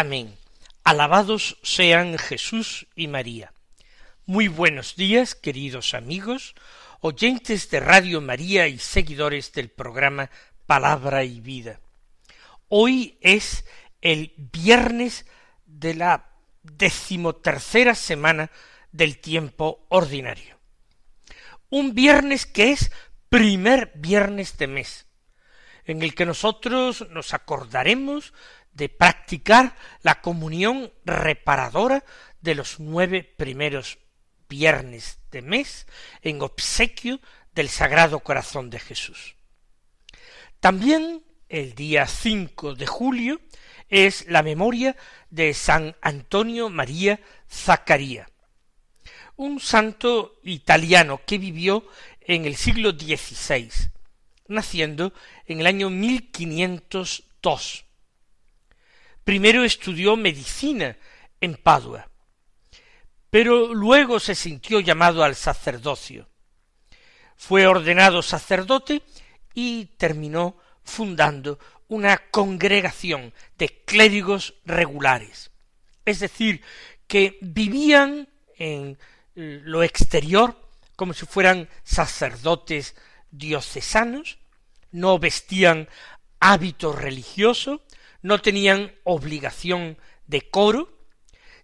Amén. Alabados sean Jesús y María. Muy buenos días, queridos amigos, oyentes de Radio María y seguidores del programa Palabra y Vida. Hoy es el viernes de la decimotercera semana del tiempo ordinario. Un viernes que es primer viernes de mes en el que nosotros nos acordaremos de practicar la comunión reparadora de los nueve primeros viernes de mes en obsequio del Sagrado Corazón de Jesús. También el día 5 de julio es la memoria de San Antonio María Zaccaria, un santo italiano que vivió en el siglo XVI naciendo en el año 1502. Primero estudió medicina en Padua, pero luego se sintió llamado al sacerdocio. Fue ordenado sacerdote y terminó fundando una congregación de clérigos regulares, es decir, que vivían en lo exterior como si fueran sacerdotes diocesanos, no vestían hábito religioso, no tenían obligación de coro,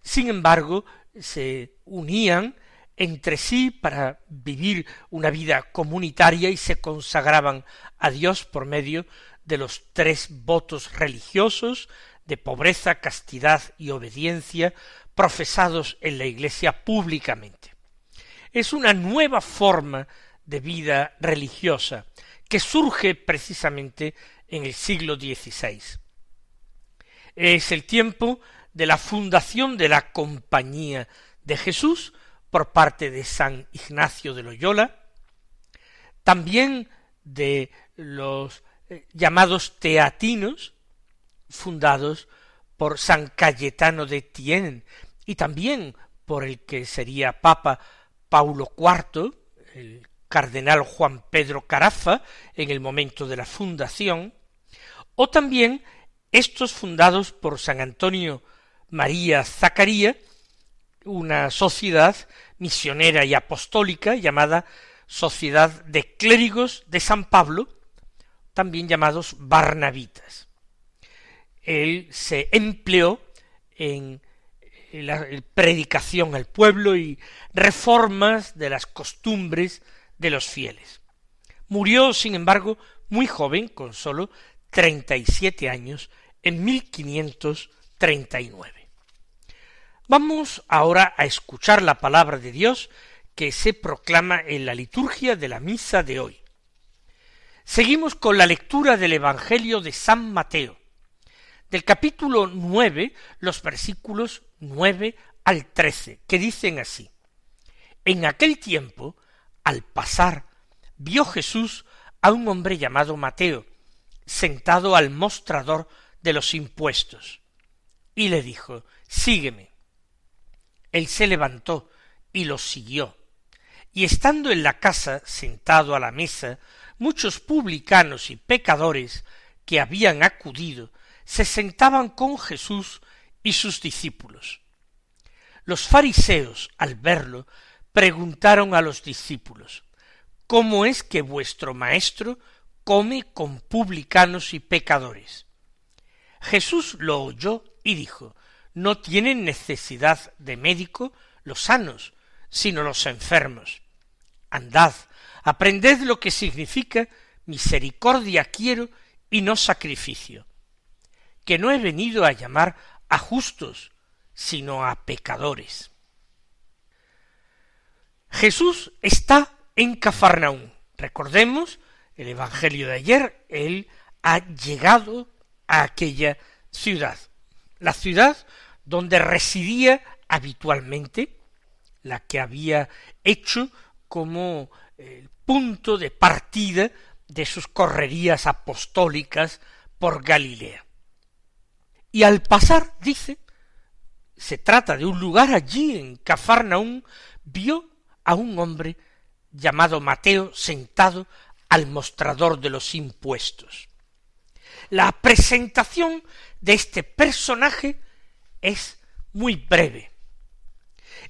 sin embargo, se unían entre sí para vivir una vida comunitaria y se consagraban a Dios por medio de los tres votos religiosos de pobreza, castidad y obediencia profesados en la Iglesia públicamente. Es una nueva forma de vida religiosa que surge precisamente en el siglo XVI. Es el tiempo de la fundación de la Compañía de Jesús por parte de San Ignacio de Loyola, también de los eh, llamados teatinos, fundados por San Cayetano de Tien y también por el que sería Papa Paulo IV, el cardenal Juan Pedro Carafa en el momento de la fundación, o también estos fundados por San Antonio María Zacaría, una sociedad misionera y apostólica llamada Sociedad de Clérigos de San Pablo, también llamados Barnabitas. Él se empleó en la predicación al pueblo y reformas de las costumbres de los fieles. Murió, sin embargo, muy joven, con sólo treinta y siete años, en mil quinientos treinta y nueve. Vamos ahora a escuchar la palabra de Dios que se proclama en la liturgia de la misa de hoy. Seguimos con la lectura del Evangelio de San Mateo, del capítulo nueve, los versículos nueve al trece, que dicen así. En aquel tiempo al pasar, vio Jesús a un hombre llamado Mateo, sentado al mostrador de los impuestos, y le dijo, Sígueme. Él se levantó y lo siguió. Y estando en la casa, sentado a la mesa, muchos publicanos y pecadores que habían acudido, se sentaban con Jesús y sus discípulos. Los fariseos, al verlo, preguntaron a los discípulos, ¿Cómo es que vuestro maestro come con publicanos y pecadores? Jesús lo oyó y dijo, No tienen necesidad de médico los sanos, sino los enfermos. Andad, aprended lo que significa misericordia quiero y no sacrificio, que no he venido a llamar a justos, sino a pecadores. Jesús está en Cafarnaún. Recordemos el Evangelio de ayer, él ha llegado a aquella ciudad. la ciudad donde residía habitualmente, la que había hecho como el punto de partida de sus correrías apostólicas por Galilea. Y al pasar, dice, se trata de un lugar allí en Cafarnaún, vio a un hombre llamado Mateo sentado al mostrador de los impuestos. La presentación de este personaje es muy breve.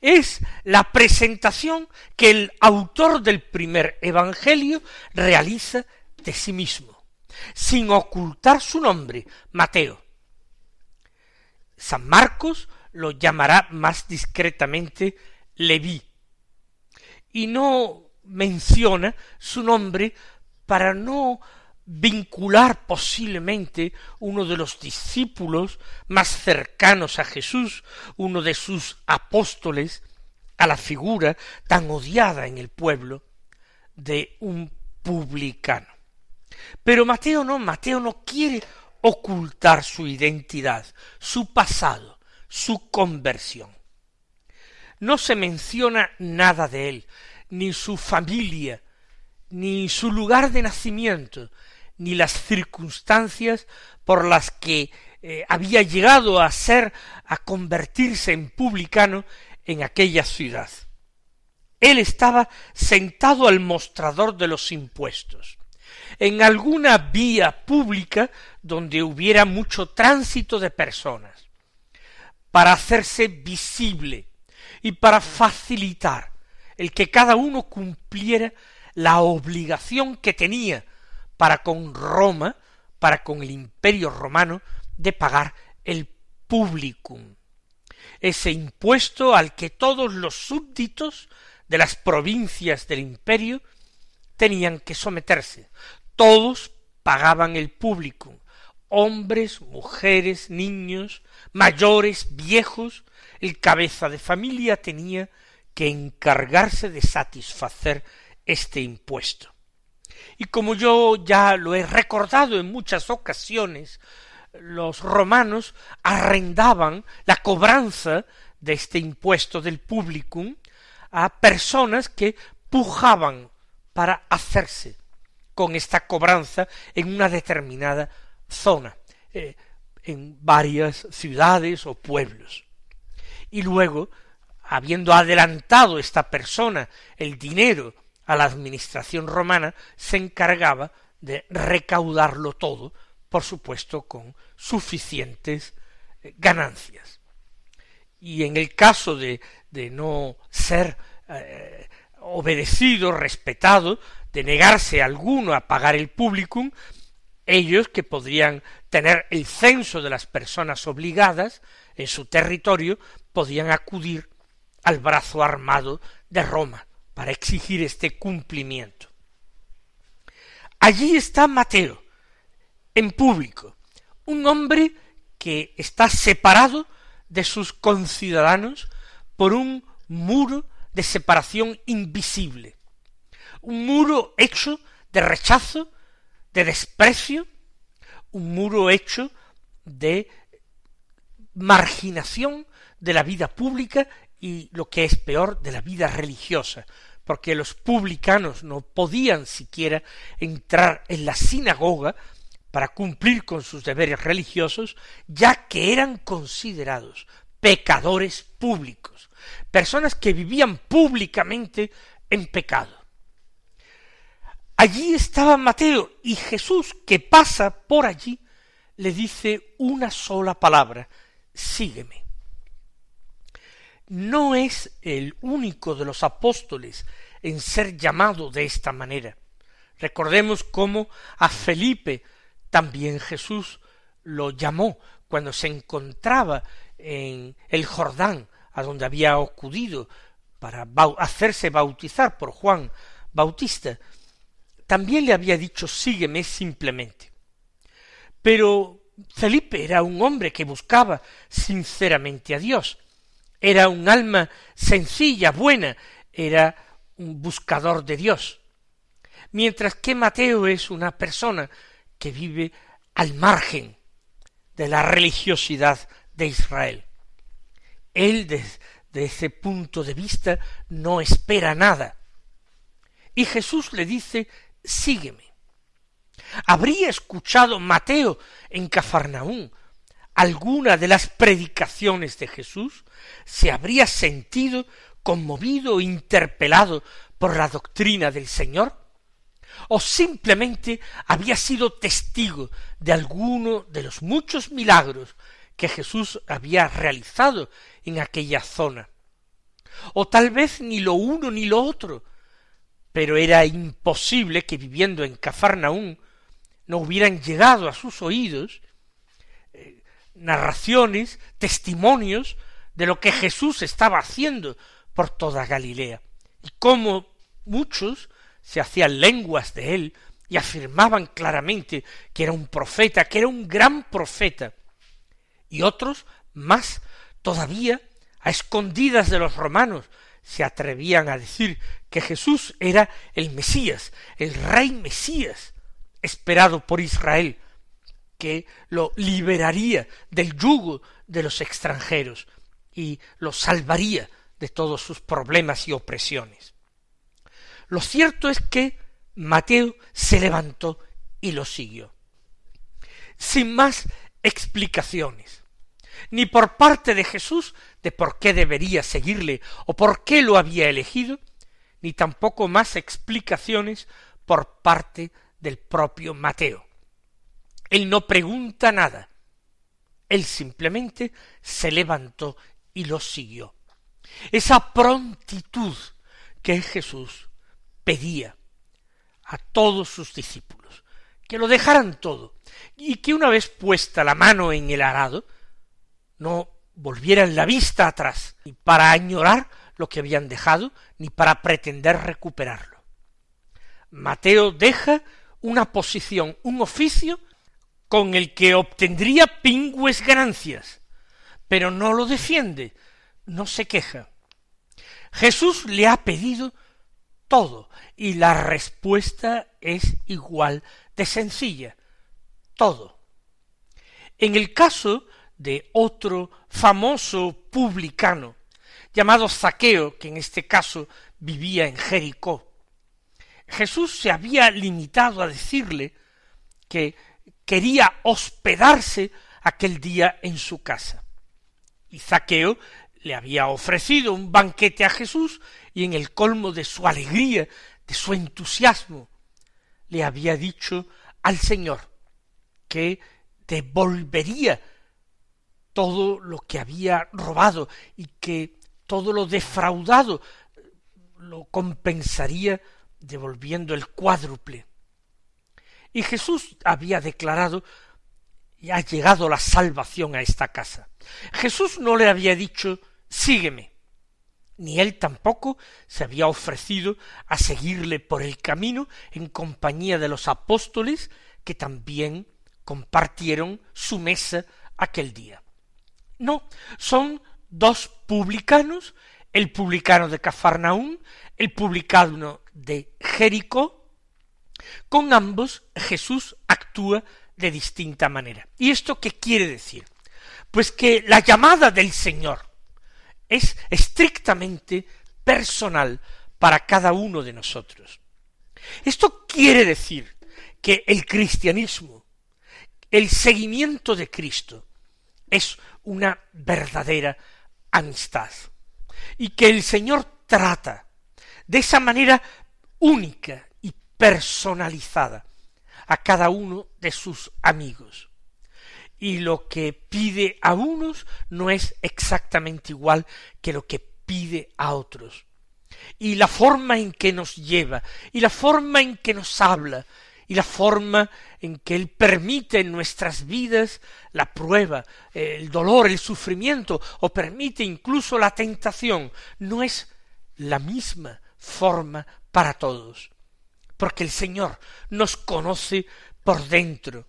Es la presentación que el autor del primer Evangelio realiza de sí mismo, sin ocultar su nombre, Mateo. San Marcos lo llamará más discretamente Leví, y no menciona su nombre para no vincular posiblemente uno de los discípulos más cercanos a Jesús, uno de sus apóstoles, a la figura tan odiada en el pueblo de un publicano. Pero Mateo no, Mateo no quiere ocultar su identidad, su pasado, su conversión. No se menciona nada de él, ni su familia, ni su lugar de nacimiento, ni las circunstancias por las que eh, había llegado a ser, a convertirse en publicano en aquella ciudad. Él estaba sentado al mostrador de los impuestos, en alguna vía pública donde hubiera mucho tránsito de personas, para hacerse visible y para facilitar el que cada uno cumpliera la obligación que tenía para con Roma, para con el imperio romano, de pagar el publicum, ese impuesto al que todos los súbditos de las provincias del imperio tenían que someterse. Todos pagaban el publicum, hombres, mujeres, niños, mayores, viejos, el cabeza de familia tenía que encargarse de satisfacer este impuesto. Y como yo ya lo he recordado en muchas ocasiones, los romanos arrendaban la cobranza de este impuesto del publicum a personas que pujaban para hacerse con esta cobranza en una determinada zona, eh, en varias ciudades o pueblos. Y luego, habiendo adelantado esta persona el dinero a la administración romana, se encargaba de recaudarlo todo, por supuesto con suficientes eh, ganancias. Y en el caso de, no ser eh, obedecido, respetado, de negarse alguno a pagar el publicum, ellos que podrían tener el censo de las personas obligadas en su territorio, podían acudir al brazo armado de Roma, para exigir este cumplimiento. Allí está Mateo, en público, un hombre que está separado de sus conciudadanos por un muro de separación invisible, un muro hecho de rechazo, de desprecio, un muro hecho de marginación de la vida pública y lo que es peor de la vida religiosa, porque los publicanos no podían siquiera entrar en la sinagoga para cumplir con sus deberes religiosos, ya que eran considerados pecadores públicos, personas que vivían públicamente en pecado. Allí estaba Mateo y Jesús, que pasa por allí, le dice una sola palabra, sígueme no es el único de los apóstoles en ser llamado de esta manera. Recordemos cómo a Felipe también Jesús lo llamó cuando se encontraba en el Jordán, a donde había acudido para hacerse bautizar por Juan Bautista, también le había dicho sígueme simplemente. Pero Felipe era un hombre que buscaba sinceramente a Dios, era un alma sencilla, buena, era un buscador de Dios. Mientras que Mateo es una persona que vive al margen de la religiosidad de Israel. Él desde ese punto de vista no espera nada. Y Jesús le dice, sígueme. ¿Habría escuchado Mateo en Cafarnaún alguna de las predicaciones de Jesús? ¿Se habría sentido conmovido o interpelado por la doctrina del Señor? ¿O simplemente había sido testigo de alguno de los muchos milagros que Jesús había realizado en aquella zona? O tal vez ni lo uno ni lo otro, pero era imposible que viviendo en Cafarnaún no hubieran llegado a sus oídos narraciones, testimonios de lo que Jesús estaba haciendo por toda Galilea, y cómo muchos se hacían lenguas de él y afirmaban claramente que era un profeta, que era un gran profeta, y otros más todavía a escondidas de los romanos se atrevían a decir que Jesús era el Mesías, el rey Mesías, esperado por Israel, que lo liberaría del yugo de los extranjeros y lo salvaría de todos sus problemas y opresiones. Lo cierto es que Mateo se levantó y lo siguió. Sin más explicaciones, ni por parte de Jesús de por qué debería seguirle o por qué lo había elegido, ni tampoco más explicaciones por parte del propio Mateo. Él no pregunta nada. Él simplemente se levantó y lo siguió. Esa prontitud que Jesús pedía a todos sus discípulos, que lo dejaran todo, y que una vez puesta la mano en el arado, no volvieran la vista atrás, ni para añorar lo que habían dejado, ni para pretender recuperarlo. Mateo deja una posición, un oficio con el que obtendría pingües ganancias, pero no lo defiende, no se queja. Jesús le ha pedido todo y la respuesta es igual de sencilla, todo. En el caso de otro famoso publicano, llamado Zaqueo, que en este caso vivía en Jericó, Jesús se había limitado a decirle que quería hospedarse aquel día en su casa. Y Zaqueo le había ofrecido un banquete a Jesús y en el colmo de su alegría, de su entusiasmo, le había dicho al Señor que devolvería todo lo que había robado y que todo lo defraudado lo compensaría devolviendo el cuádruple. Y Jesús había declarado y ha llegado la salvación a esta casa. Jesús no le había dicho sígueme, ni él tampoco se había ofrecido a seguirle por el camino en compañía de los apóstoles que también compartieron su mesa aquel día. No, son dos publicanos, el publicano de Cafarnaún, el publicano de Jericó, con ambos Jesús actúa de distinta manera. ¿Y esto qué quiere decir? Pues que la llamada del Señor es estrictamente personal para cada uno de nosotros. Esto quiere decir que el cristianismo, el seguimiento de Cristo, es una verdadera amistad y que el Señor trata de esa manera única personalizada a cada uno de sus amigos. Y lo que pide a unos no es exactamente igual que lo que pide a otros. Y la forma en que nos lleva, y la forma en que nos habla, y la forma en que Él permite en nuestras vidas la prueba, el dolor, el sufrimiento, o permite incluso la tentación, no es la misma forma para todos, porque el Señor nos conoce por dentro,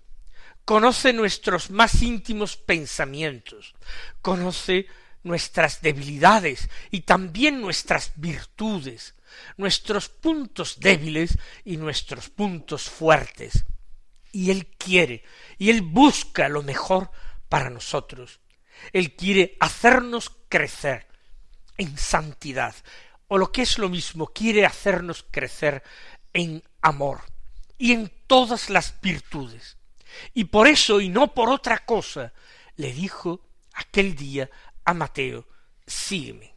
conoce nuestros más íntimos pensamientos, conoce nuestras debilidades y también nuestras virtudes, nuestros puntos débiles y nuestros puntos fuertes. Y Él quiere, y Él busca lo mejor para nosotros. Él quiere hacernos crecer en santidad, o lo que es lo mismo, quiere hacernos crecer en amor y en todas las virtudes. Y por eso, y no por otra cosa, le dijo aquel día a Mateo, sígueme.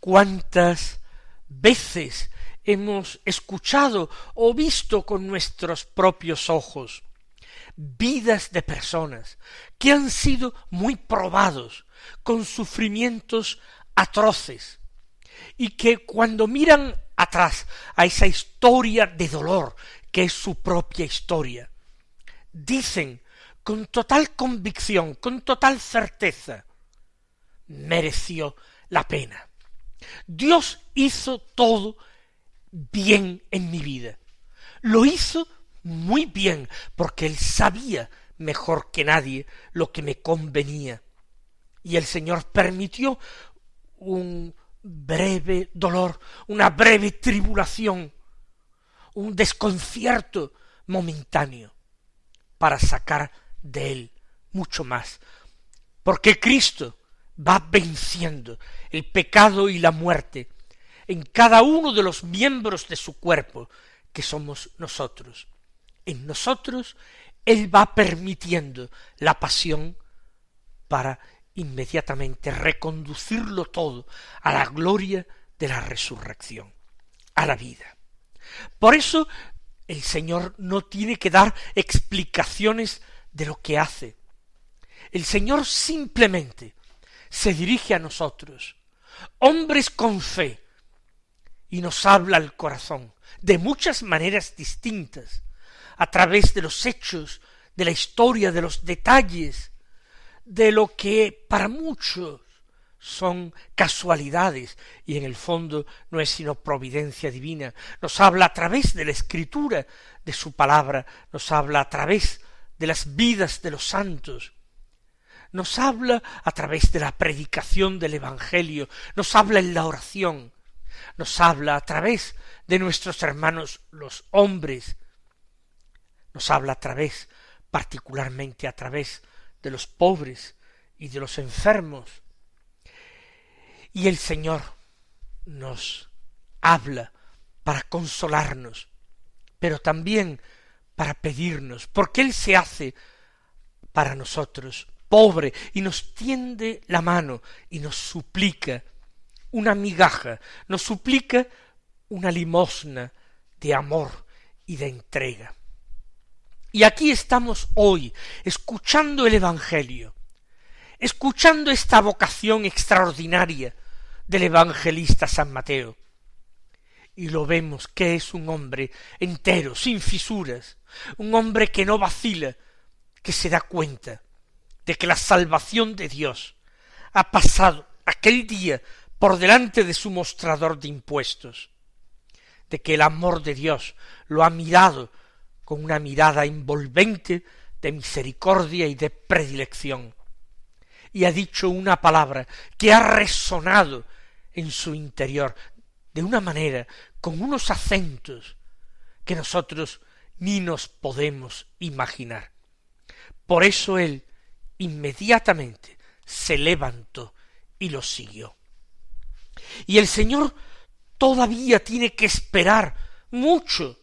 ¿Cuántas veces hemos escuchado o visto con nuestros propios ojos vidas de personas que han sido muy probados con sufrimientos atroces y que cuando miran atrás a esa historia de dolor que es su propia historia, dicen con total convicción, con total certeza, mereció la pena. Dios hizo todo bien en mi vida. Lo hizo muy bien, porque él sabía mejor que nadie lo que me convenía. Y el Señor permitió un breve dolor, una breve tribulación, un desconcierto momentáneo, para sacar de él mucho más. Porque Cristo va venciendo el pecado y la muerte en cada uno de los miembros de su cuerpo, que somos nosotros. En nosotros Él va permitiendo la pasión para inmediatamente reconducirlo todo a la gloria de la resurrección, a la vida. Por eso el Señor no tiene que dar explicaciones de lo que hace. El Señor simplemente se dirige a nosotros, hombres con fe, y nos habla al corazón de muchas maneras distintas, a través de los hechos, de la historia, de los detalles, de lo que para muchos son casualidades y en el fondo no es sino providencia divina. Nos habla a través de la escritura de su palabra, nos habla a través de las vidas de los santos, nos habla a través de la predicación del Evangelio, nos habla en la oración, nos habla a través de nuestros hermanos los hombres, nos habla a través, particularmente a través de los pobres y de los enfermos. Y el Señor nos habla para consolarnos, pero también para pedirnos, porque Él se hace para nosotros pobre y nos tiende la mano y nos suplica una migaja, nos suplica una limosna de amor y de entrega. Y aquí estamos hoy, escuchando el Evangelio, escuchando esta vocación extraordinaria del evangelista San Mateo. Y lo vemos que es un hombre entero, sin fisuras, un hombre que no vacila, que se da cuenta de que la salvación de Dios ha pasado aquel día por delante de su mostrador de impuestos, de que el amor de Dios lo ha mirado con una mirada envolvente de misericordia y de predilección, y ha dicho una palabra que ha resonado en su interior de una manera, con unos acentos que nosotros ni nos podemos imaginar. Por eso él inmediatamente se levantó y lo siguió. Y el Señor todavía tiene que esperar mucho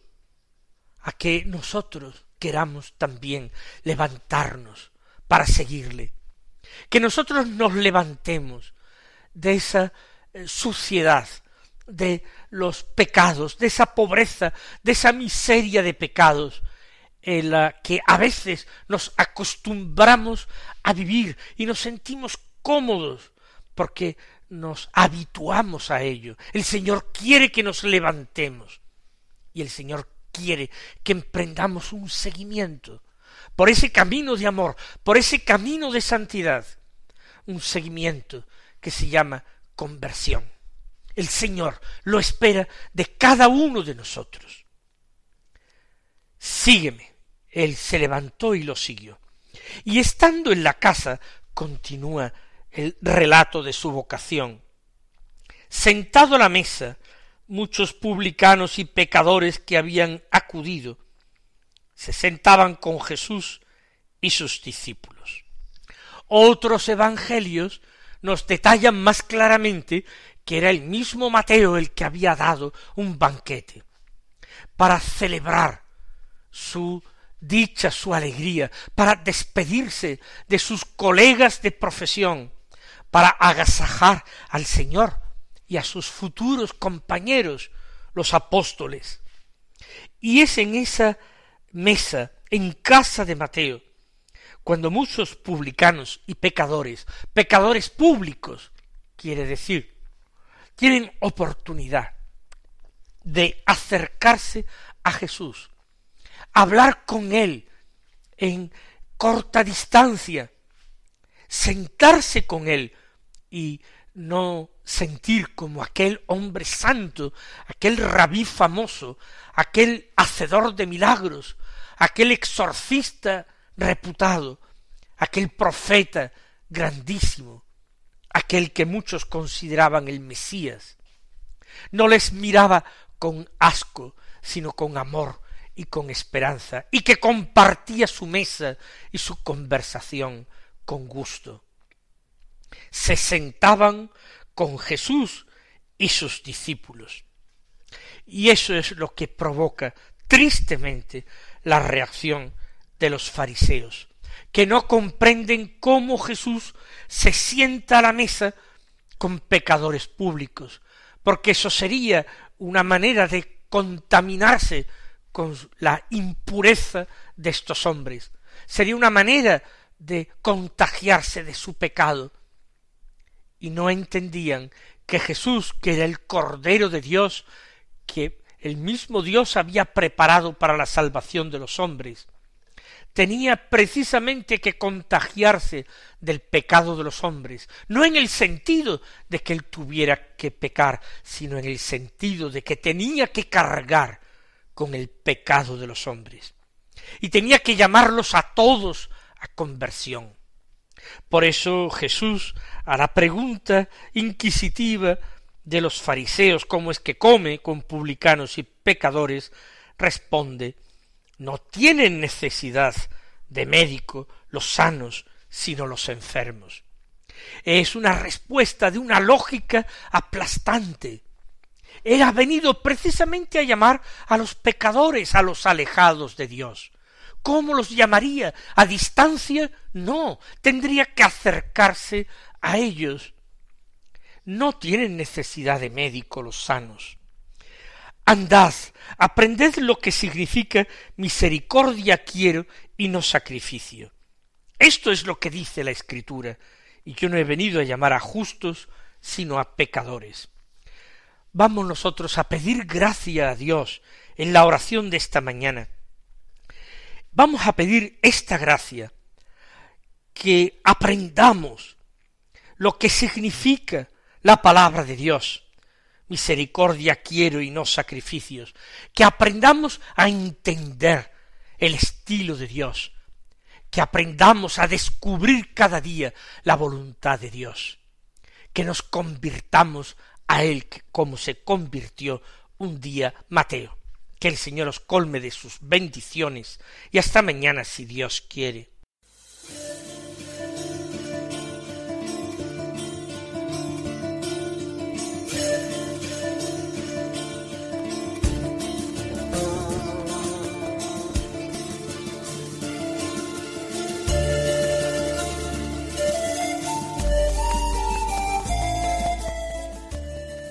a que nosotros queramos también levantarnos para seguirle. Que nosotros nos levantemos de esa eh, suciedad, de los pecados, de esa pobreza, de esa miseria de pecados en la que a veces nos acostumbramos a vivir y nos sentimos cómodos porque nos habituamos a ello. El Señor quiere que nos levantemos y el Señor quiere que emprendamos un seguimiento por ese camino de amor, por ese camino de santidad, un seguimiento que se llama conversión. El Señor lo espera de cada uno de nosotros. Sígueme. Él se levantó y lo siguió. Y estando en la casa, continúa el relato de su vocación. Sentado a la mesa, muchos publicanos y pecadores que habían acudido se sentaban con Jesús y sus discípulos. Otros evangelios nos detallan más claramente que era el mismo Mateo el que había dado un banquete para celebrar su dicha, su alegría, para despedirse de sus colegas de profesión, para agasajar al Señor y a sus futuros compañeros, los apóstoles. Y es en esa mesa, en casa de Mateo, cuando muchos publicanos y pecadores, pecadores públicos, quiere decir, tienen oportunidad de acercarse a Jesús, hablar con Él en corta distancia, sentarse con Él y no sentir como aquel hombre santo, aquel rabí famoso, aquel hacedor de milagros, aquel exorcista reputado, aquel profeta grandísimo, aquel que muchos consideraban el Mesías. No les miraba con asco, sino con amor y con esperanza, y que compartía su mesa y su conversación con gusto. Se sentaban con Jesús y sus discípulos. Y eso es lo que provoca tristemente la reacción de los fariseos, que no comprenden cómo Jesús se sienta a la mesa con pecadores públicos, porque eso sería una manera de contaminarse con la impureza de estos hombres, sería una manera de contagiarse de su pecado, y no entendían que Jesús, que era el Cordero de Dios, que el mismo Dios había preparado para la salvación de los hombres, tenía precisamente que contagiarse del pecado de los hombres, no en el sentido de que él tuviera que pecar, sino en el sentido de que tenía que cargar con el pecado de los hombres, y tenía que llamarlos a todos a conversión. Por eso Jesús a la pregunta inquisitiva de los fariseos cómo es que come con publicanos y pecadores, responde no tienen necesidad de médico los sanos, sino los enfermos. Es una respuesta de una lógica aplastante. Él ha venido precisamente a llamar a los pecadores, a los alejados de Dios. ¿Cómo los llamaría? ¿A distancia? No, tendría que acercarse a ellos. No tienen necesidad de médico los sanos. Andad, aprended lo que significa misericordia quiero y no sacrificio. Esto es lo que dice la Escritura, y yo no he venido a llamar a justos, sino a pecadores. Vamos nosotros a pedir gracia a Dios en la oración de esta mañana, Vamos a pedir esta gracia, que aprendamos lo que significa la palabra de Dios. Misericordia quiero y no sacrificios. Que aprendamos a entender el estilo de Dios. Que aprendamos a descubrir cada día la voluntad de Dios. Que nos convirtamos a Él como se convirtió un día Mateo. Que el Señor os colme de sus bendiciones y hasta mañana si Dios quiere.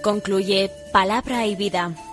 Concluye Palabra y Vida